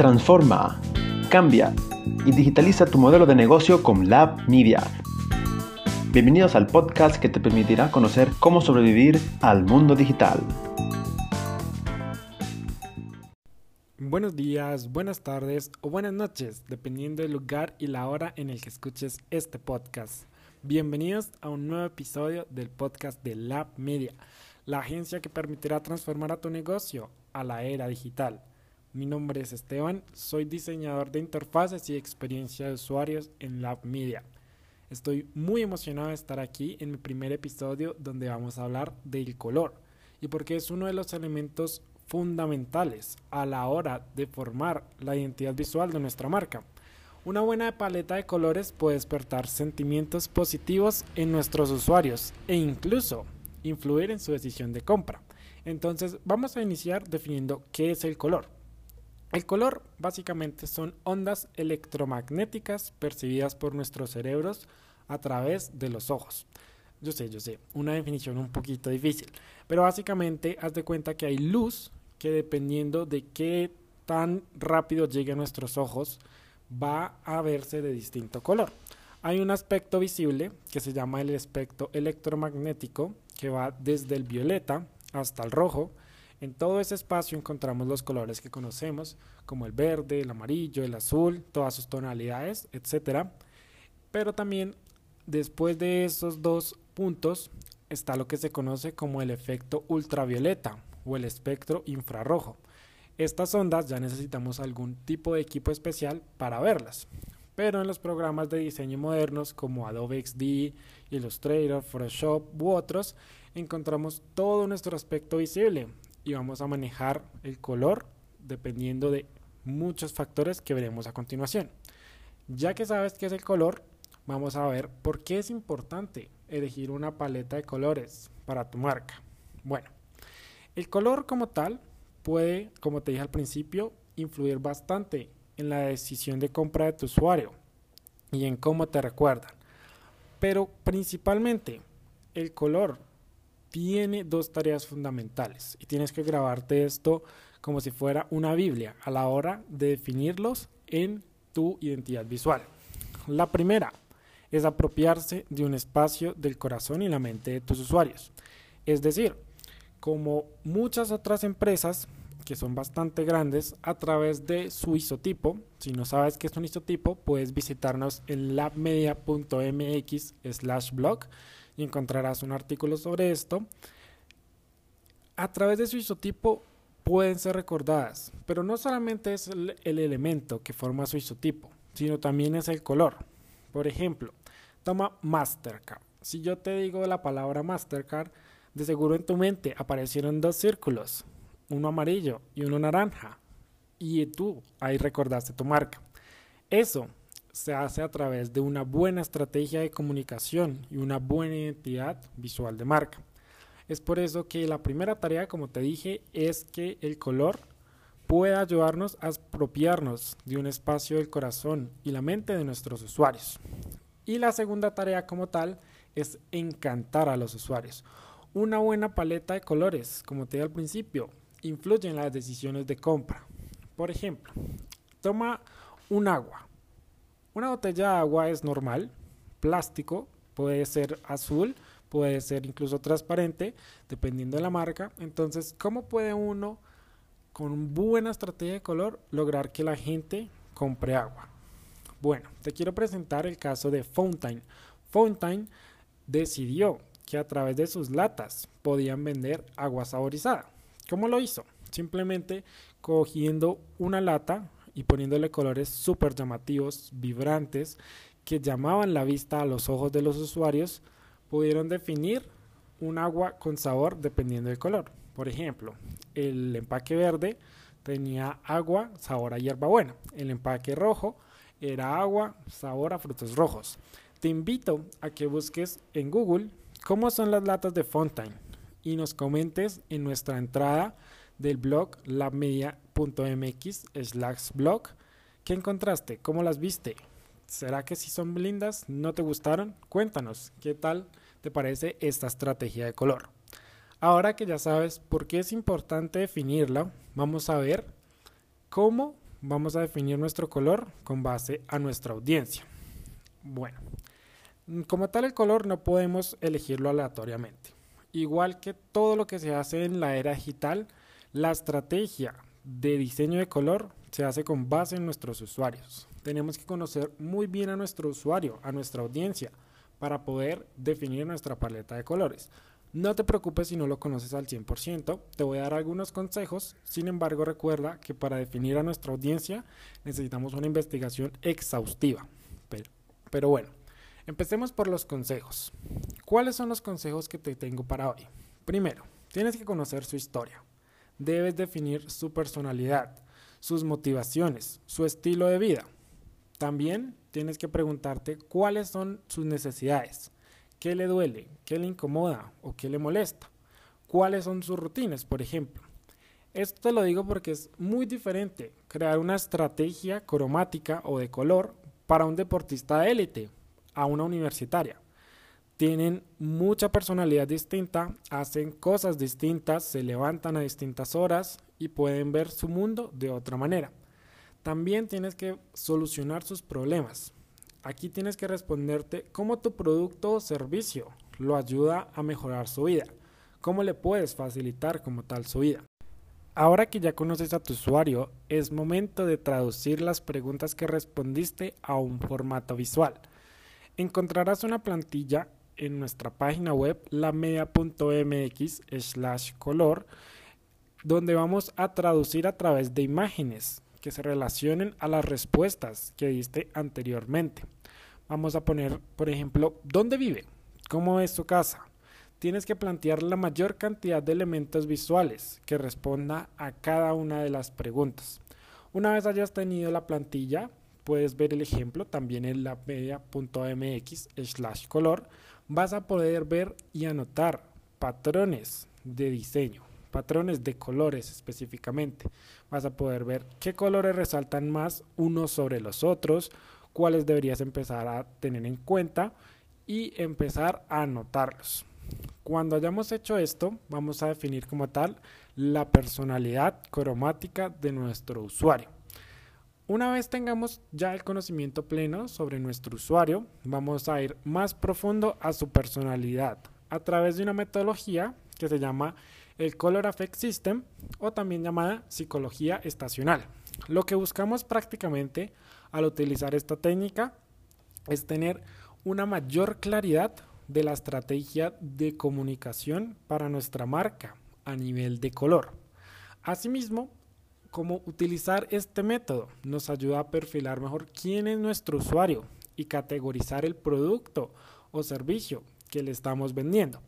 Transforma, cambia y digitaliza tu modelo de negocio con Lab Media. Bienvenidos al podcast que te permitirá conocer cómo sobrevivir al mundo digital. Buenos días, buenas tardes o buenas noches, dependiendo del lugar y la hora en el que escuches este podcast. Bienvenidos a un nuevo episodio del podcast de Lab Media, la agencia que permitirá transformar a tu negocio a la era digital. Mi nombre es Esteban, soy diseñador de interfaces y experiencia de usuarios en Lab Media. Estoy muy emocionado de estar aquí en mi primer episodio donde vamos a hablar del color y porque es uno de los elementos fundamentales a la hora de formar la identidad visual de nuestra marca. Una buena paleta de colores puede despertar sentimientos positivos en nuestros usuarios e incluso influir en su decisión de compra. Entonces vamos a iniciar definiendo qué es el color. El color básicamente son ondas electromagnéticas percibidas por nuestros cerebros a través de los ojos. Yo sé, yo sé, una definición un poquito difícil, pero básicamente haz de cuenta que hay luz que dependiendo de qué tan rápido llegue a nuestros ojos va a verse de distinto color. Hay un aspecto visible que se llama el espectro electromagnético que va desde el violeta hasta el rojo en todo ese espacio encontramos los colores que conocemos, como el verde, el amarillo, el azul, todas sus tonalidades, etc. Pero también después de esos dos puntos está lo que se conoce como el efecto ultravioleta o el espectro infrarrojo. Estas ondas ya necesitamos algún tipo de equipo especial para verlas. Pero en los programas de diseño modernos como Adobe XD, Illustrator, Photoshop u otros, encontramos todo nuestro aspecto visible, y vamos a manejar el color dependiendo de muchos factores que veremos a continuación. Ya que sabes qué es el color, vamos a ver por qué es importante elegir una paleta de colores para tu marca. Bueno, el color como tal puede, como te dije al principio, influir bastante en la decisión de compra de tu usuario y en cómo te recuerdan. Pero principalmente el color tiene dos tareas fundamentales y tienes que grabarte esto como si fuera una Biblia a la hora de definirlos en tu identidad visual. La primera es apropiarse de un espacio del corazón y la mente de tus usuarios. Es decir, como muchas otras empresas que son bastante grandes, a través de su isotipo, si no sabes qué es un isotipo, puedes visitarnos en labmedia.mx slash blog encontrarás un artículo sobre esto. A través de su isotipo pueden ser recordadas, pero no solamente es el, elemento que forma su isotipo, sino también es el color. Por ejemplo, toma Mastercard. Si yo te digo la palabra Mastercard, de seguro en tu mente aparecieron dos círculos, uno amarillo y uno naranja, y tú ahí recordaste tu marca. Eso se hace a través de una buena estrategia de comunicación y una buena identidad visual de marca. Es por eso que la primera tarea, como te dije, es que el color pueda ayudarnos a apropiarnos de un espacio del corazón y la mente de nuestros usuarios. Y la segunda tarea como tal es encantar a los usuarios. Una buena paleta de colores, como te dije al principio, influye en las decisiones de compra. Por ejemplo, toma un agua una botella de agua es normal, plástico, puede ser azul, puede ser incluso transparente, dependiendo de la marca. Entonces, ¿cómo puede uno, con buena estrategia de color, lograr que la gente compre agua? Bueno, te quiero presentar el caso de Fountain. Fountain decidió que a través de sus latas podían vender agua saborizada. ¿Cómo lo hizo? Simplemente cogiendo una lata, y poniéndole colores súper llamativos, vibrantes, que llamaban la vista a los ojos de los usuarios, pudieron definir un agua con sabor dependiendo del color. Por ejemplo, el empaque verde tenía agua, sabor a hierbabuena. El empaque rojo era agua, sabor a frutos rojos. Te invito a que busques en Google cómo son las latas de Fontaine y nos comentes en nuestra entrada del blog labmedia.mx slash blog. ¿Qué encontraste? ¿Cómo las viste? ¿Será que si son lindas? ¿No te gustaron? Cuéntanos, ¿qué tal te parece esta estrategia de color? Ahora que ya sabes por qué es importante definirla, vamos a ver cómo vamos a definir nuestro color con base a nuestra audiencia. Bueno, como tal el color no podemos elegirlo aleatoriamente. Igual que todo lo que se hace en la era digital, la estrategia de diseño de color se hace con base en nuestros usuarios. Tenemos que conocer muy bien a nuestro usuario, a nuestra audiencia, para poder definir nuestra paleta de colores. No te preocupes si no lo conoces al 100%, te voy a dar algunos consejos, sin embargo recuerda que para definir a nuestra audiencia necesitamos una investigación exhaustiva. Pero, bueno, empecemos por los consejos. ¿Cuáles son los consejos que te tengo para hoy? Primero, tienes que conocer su historia. Debes definir su personalidad, sus motivaciones, su estilo de vida. También tienes que preguntarte cuáles son sus necesidades qué le duele, qué le incomoda o qué le molesta, cuáles son sus rutinas, por ejemplo. Esto te lo digo porque es muy diferente crear una estrategia cromática o de color para un deportista de élite a una universitaria. Tienen mucha personalidad distinta, hacen cosas distintas, se levantan a distintas horas y pueden ver su mundo de otra manera. También tienes que solucionar sus problemas. Aquí tienes que responderte cómo tu producto o servicio lo ayuda a mejorar su vida, cómo le puedes facilitar como tal su vida. Ahora que ya conoces a tu usuario, es momento de traducir las preguntas que respondiste a un formato visual. Encontrarás una plantilla en nuestra página web lamedia.mx slash color donde vamos a traducir a través de imágenes que se relacionen a las respuestas que diste anteriormente. Vamos a poner, por ejemplo, ¿dónde vive? ¿Cómo es su casa? Tienes que plantear la mayor cantidad de elementos visuales que responda a cada una de las preguntas. Una vez hayas tenido la plantilla, puedes ver el ejemplo también en la media.mx slash color. Vas a poder ver y anotar patrones de diseño patrones de colores específicamente. Vas a poder ver qué colores resaltan más unos sobre los otros, cuáles deberías empezar a tener en cuenta y empezar a anotarlos. Cuando hayamos hecho esto, vamos a definir como tal la personalidad cromática de nuestro usuario. Una vez tengamos ya el conocimiento pleno sobre nuestro usuario, vamos a ir más profundo a su personalidad a través de una metodología que se llama el Color Affect System o también llamada psicología estacional. Lo que buscamos prácticamente al utilizar esta técnica es tener una mayor claridad de la estrategia de comunicación para nuestra marca a nivel de color. Asimismo, cómo utilizar este método nos ayuda a perfilar mejor quién es nuestro usuario y categorizar el producto o servicio que le estamos vendiendo.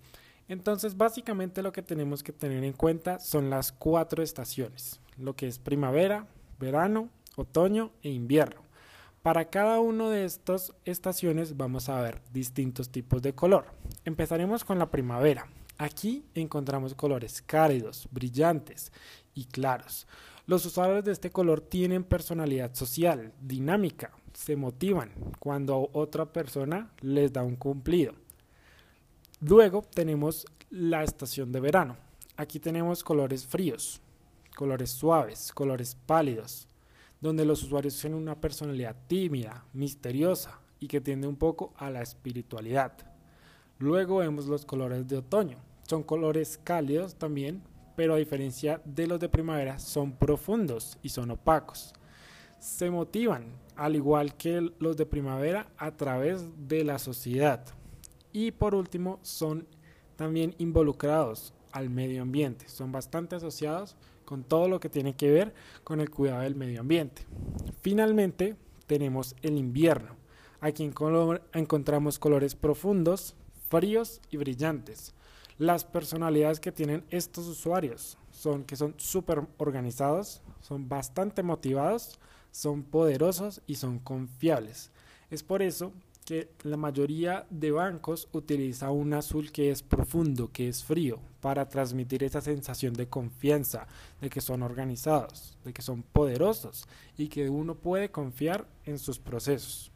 Entonces, básicamente lo que tenemos que tener en cuenta son las cuatro estaciones, lo que es primavera, verano, otoño e invierno. Para cada una de estas estaciones vamos a ver distintos tipos de color. Empezaremos con la primavera. Aquí encontramos colores cálidos, brillantes y claros. Los usuarios de este color tienen personalidad social, dinámica, se motivan cuando otra persona les da un cumplido. Luego tenemos la estación de verano. Aquí tenemos colores fríos, colores suaves, colores pálidos, donde los usuarios tienen una personalidad tímida, misteriosa y que tiende un poco a la espiritualidad. Luego vemos los colores de otoño. Son colores cálidos también, pero a diferencia de los de primavera son profundos y son opacos. Se motivan, al igual que los de primavera, a través de la sociedad y por último, son también involucrados al medio ambiente. Son bastante asociados con todo lo que tiene que ver con el cuidado del medio ambiente. Finalmente, tenemos el invierno. Aquí encontramos colores profundos, fríos y brillantes. Las personalidades que tienen estos usuarios son que son súper organizados, son bastante motivados, son poderosos y son confiables. Es por eso que la mayoría de bancos utiliza un azul que es profundo, que es frío, para transmitir esa sensación de confianza, de que son organizados, de que son poderosos y que uno puede confiar en sus procesos.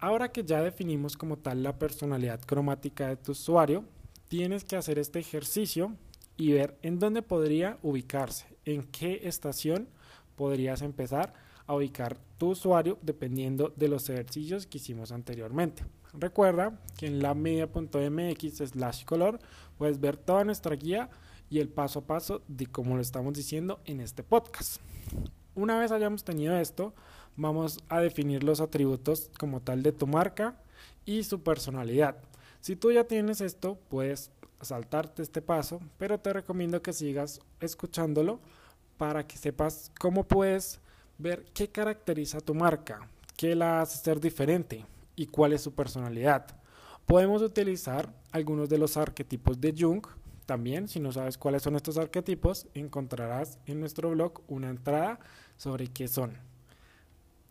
Ahora que ya definimos como tal la personalidad cromática de tu usuario, tienes que hacer este ejercicio y ver en dónde podría ubicarse, en qué estación podrías empezar a ubicar tu usuario dependiendo de los ejercicios que hicimos anteriormente. Recuerda que en labmedia.mx slash color puedes ver toda nuestra guía y el paso a paso de cómo lo estamos diciendo en este podcast. Una vez hayamos tenido esto, vamos a definir los atributos como tal de tu marca y su personalidad. Si tú ya tienes esto, puedes saltarte este paso, pero te recomiendo que sigas escuchándolo para que sepas cómo puedes ver qué caracteriza tu marca, qué la hace ser diferente y cuál es su personalidad. Podemos utilizar algunos de los arquetipos de Jung. También, si no sabes cuáles son estos arquetipos, encontrarás en nuestro blog una entrada sobre qué son.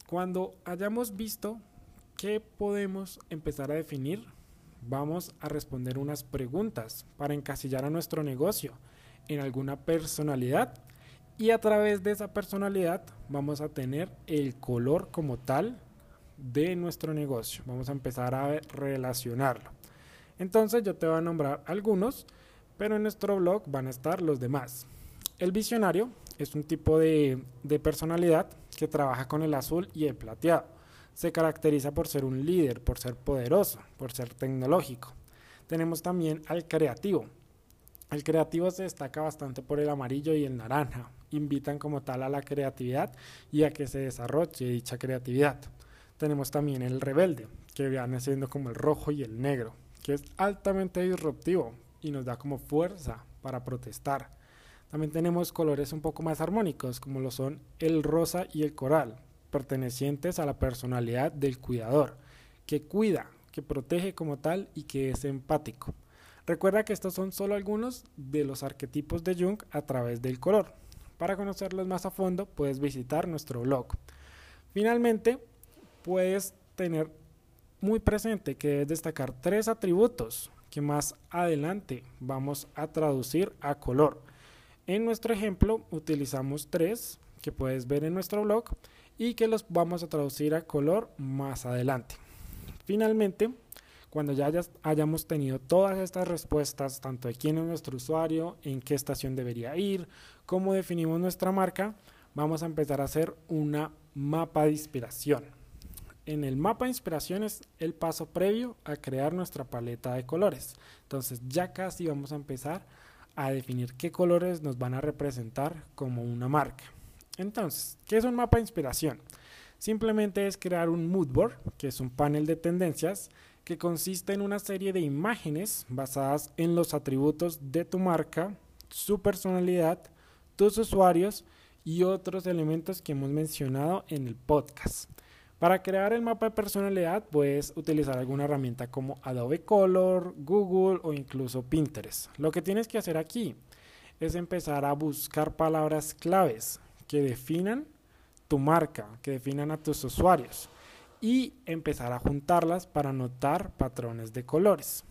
Cuando hayamos visto qué podemos empezar a definir, vamos a responder unas preguntas para encasillar a nuestro negocio en alguna personalidad y a través de esa personalidad vamos a tener el color como tal de nuestro negocio. Vamos a empezar a relacionarlo. Entonces yo te voy a nombrar algunos, pero en nuestro blog van a estar los demás. El visionario es un tipo de, personalidad que trabaja con el azul y el plateado. Se caracteriza por ser un líder, por ser poderoso, por ser tecnológico. Tenemos también al creativo. El creativo se destaca bastante por el amarillo y el naranja. Invitan como tal a la creatividad y a que se desarrolle dicha creatividad. Tenemos también el rebelde, que viene siendo como el rojo y el negro, que es altamente disruptivo y nos da como fuerza para protestar. También tenemos colores un poco más armónicos, como lo son el rosa y el coral, pertenecientes a la personalidad del cuidador, que cuida, que protege como tal y que es empático. Recuerda que estos son solo algunos de los arquetipos de Jung a través del color. Para conocerlos más a fondo puedes visitar nuestro blog. Finalmente, puedes tener muy presente que debes destacar tres atributos que más adelante vamos a traducir a color. En nuestro ejemplo utilizamos tres que puedes ver en nuestro blog y que los vamos a traducir a color más adelante. Finalmente, cuando ya hayamos tenido todas estas respuestas, tanto de quién es nuestro usuario, en qué estación debería ir, cómo definimos nuestra marca, vamos a empezar a hacer una mapa de inspiración en el mapa de inspiración es el paso previo a crear nuestra paleta de colores. Entonces ya casi vamos a empezar a definir qué colores nos van a representar como una marca. Entonces, ¿qué es un mapa de inspiración? Simplemente es crear un mood board, que es un panel de tendencias que consiste en una serie de imágenes basadas en los atributos de tu marca, su personalidad, tus usuarios y otros elementos que hemos mencionado en el podcast. Para crear el mapa de personalidad puedes utilizar alguna herramienta como Adobe Color, Google o incluso Pinterest. Lo que tienes que hacer aquí es empezar a buscar palabras claves que definan tu marca, que definan a tus usuarios y empezar a juntarlas para notar patrones de colores.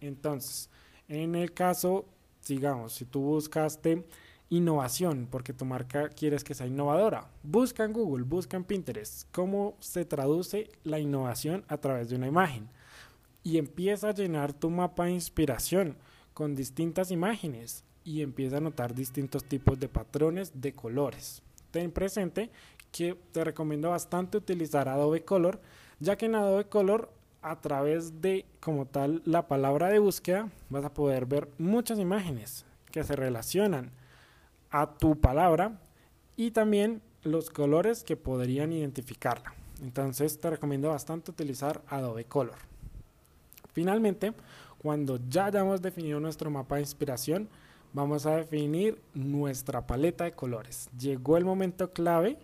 Entonces, en el caso, digamos, si tú buscaste innovación, porque tu marca quieres que sea innovadora. Busca en Google, busca en Pinterest cómo se traduce la innovación a través de una imagen. Y empieza a llenar tu mapa de inspiración con distintas imágenes y empieza a notar distintos tipos de patrones de colores. Ten presente que te recomiendo bastante utilizar Adobe Color, ya que en Adobe Color a través de como tal la palabra de búsqueda vas a poder ver muchas imágenes que se relacionan a tu palabra y también los colores que podrían identificarla. Entonces te recomiendo bastante utilizar Adobe Color. Finalmente, cuando ya hayamos definido nuestro mapa de inspiración, vamos a definir nuestra paleta de colores. Llegó el momento clave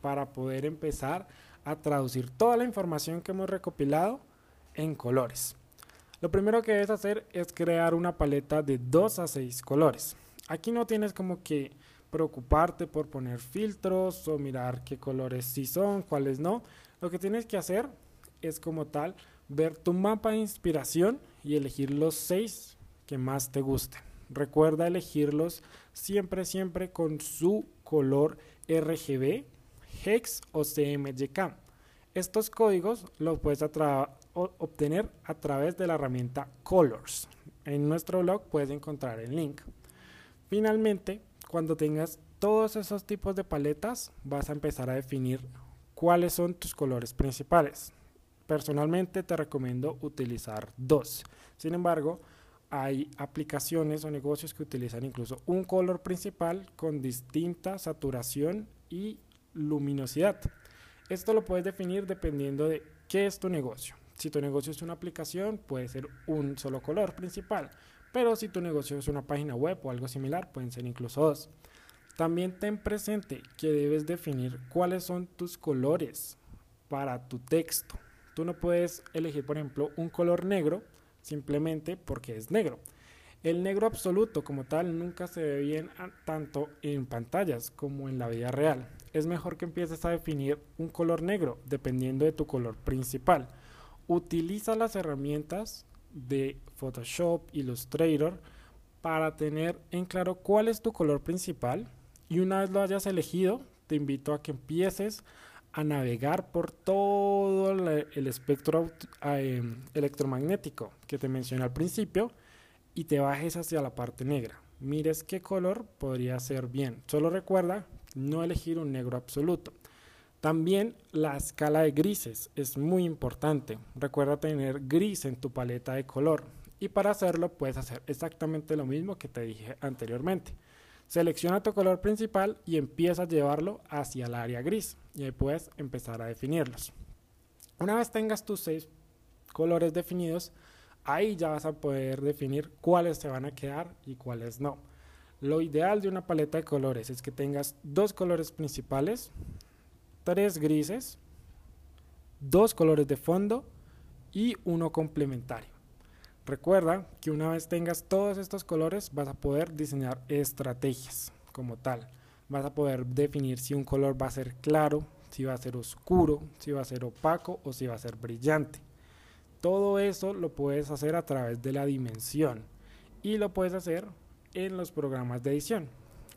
para poder empezar a traducir toda la información que hemos recopilado en colores. Lo primero que debes hacer es crear una paleta de 2 a 6 colores. Aquí no tienes como que preocuparte por poner filtros o mirar qué colores sí son, cuáles no. Lo que tienes que hacer es como tal ver tu mapa de inspiración y elegir los seis que más te gusten. Recuerda elegirlos siempre, siempre con su color RGB, HEX o CMYK. Estos códigos los puedes obtener a través de la herramienta Colors. En nuestro blog puedes encontrar el link. Finalmente, cuando tengas todos esos tipos de paletas vas a empezar a definir cuáles son tus colores principales. Personalmente te recomiendo utilizar dos. Sin embargo, hay aplicaciones o negocios que utilizan incluso un color principal con distinta saturación y luminosidad. Esto lo puedes definir dependiendo de qué es tu negocio. Si tu negocio es una aplicación, puede ser un solo color principal, pero si tu negocio es una página web o algo similar, pueden ser incluso dos. También ten presente que debes definir cuáles son tus colores para tu texto. Tú no puedes elegir, por ejemplo, un color negro simplemente porque es negro. El negro absoluto como tal nunca se ve bien tanto en pantallas como en la vida real. Es mejor que empieces a definir un color negro dependiendo de tu color principal. Utiliza las herramientas de Photoshop, Illustrator para tener en claro cuál es tu color principal y una vez lo hayas elegido, te invito a que empieces a navegar por todo el espectro eh, electromagnético que te mencioné al principio y te bajes hacia la parte negra. Mires qué color podría ser bien. Solo recuerda no elegir un negro absoluto. También la escala de grises es muy importante. Recuerda tener gris en tu paleta de color. Y para hacerlo puedes hacer exactamente lo mismo que te dije anteriormente. Selecciona tu color principal y empieza a llevarlo hacia el área gris y ahí puedes empezar a definirlos. Una vez tengas tus seis colores definidos, ahí ya vas a poder definir cuáles se van a quedar y cuáles no. Lo ideal de una paleta de colores es que tengas dos colores principales, tres grises, dos colores de fondo y uno complementario. Recuerda que una vez tengas todos estos colores vas a poder diseñar estrategias como tal. Vas a poder definir si un color va a ser claro, si va a ser oscuro, si va a ser opaco o si va a ser brillante. Todo eso lo puedes hacer a través de la dimensión y lo puedes hacer en los programas de edición.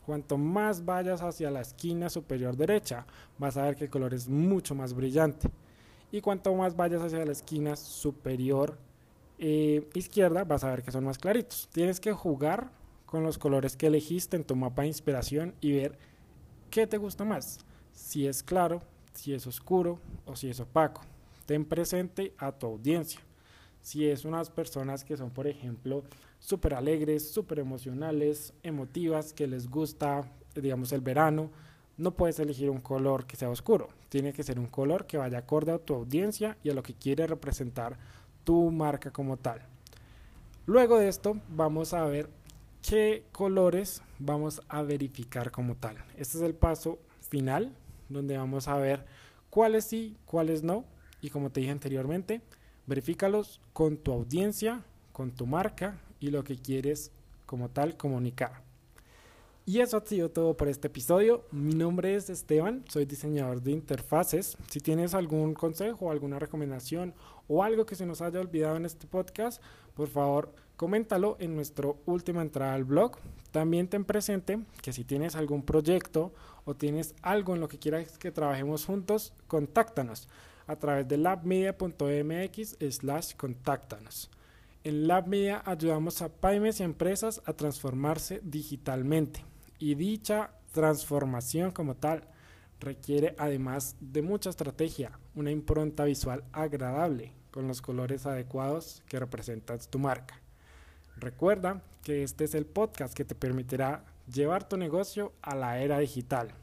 Cuanto más vayas hacia la esquina superior derecha, vas a ver que el color es mucho más brillante. Y cuanto más vayas hacia la esquina superior eh, izquierda vas a ver que son más claritos. Tienes que jugar con los colores que elegiste en tu mapa de inspiración y ver qué te gusta más. Si es claro, si es oscuro o si es opaco. Ten presente a tu audiencia. Si es unas personas que son, por ejemplo, súper alegres, súper emocionales, emotivas, que les gusta, digamos, el verano, no puedes elegir un color que sea oscuro. Tiene que ser un color que vaya acorde a tu audiencia y a lo que quiere representar tu marca como tal. Luego de esto vamos a ver qué colores vamos a verificar como tal. Este es el paso final donde vamos a ver cuáles sí, cuáles no. Y como te dije anteriormente, verifícalos con tu audiencia, con tu marca y lo que quieres como tal comunicar. Y eso ha sido todo por este episodio. Mi nombre es Esteban, soy diseñador de interfaces. Si tienes algún consejo, alguna recomendación o algo que se nos haya olvidado en este podcast, por favor, coméntalo en nuestra última entrada al blog. También ten presente que si tienes algún proyecto o tienes algo en lo que quieras que trabajemos juntos, contáctanos a través de labmedia.mx slash contáctanos. En LabMedia ayudamos a pymes y empresas a transformarse digitalmente y dicha transformación como tal requiere además de mucha estrategia, una impronta visual agradable con los colores adecuados que representan tu marca. Recuerda que este es el podcast que te permitirá llevar tu negocio a la era digital.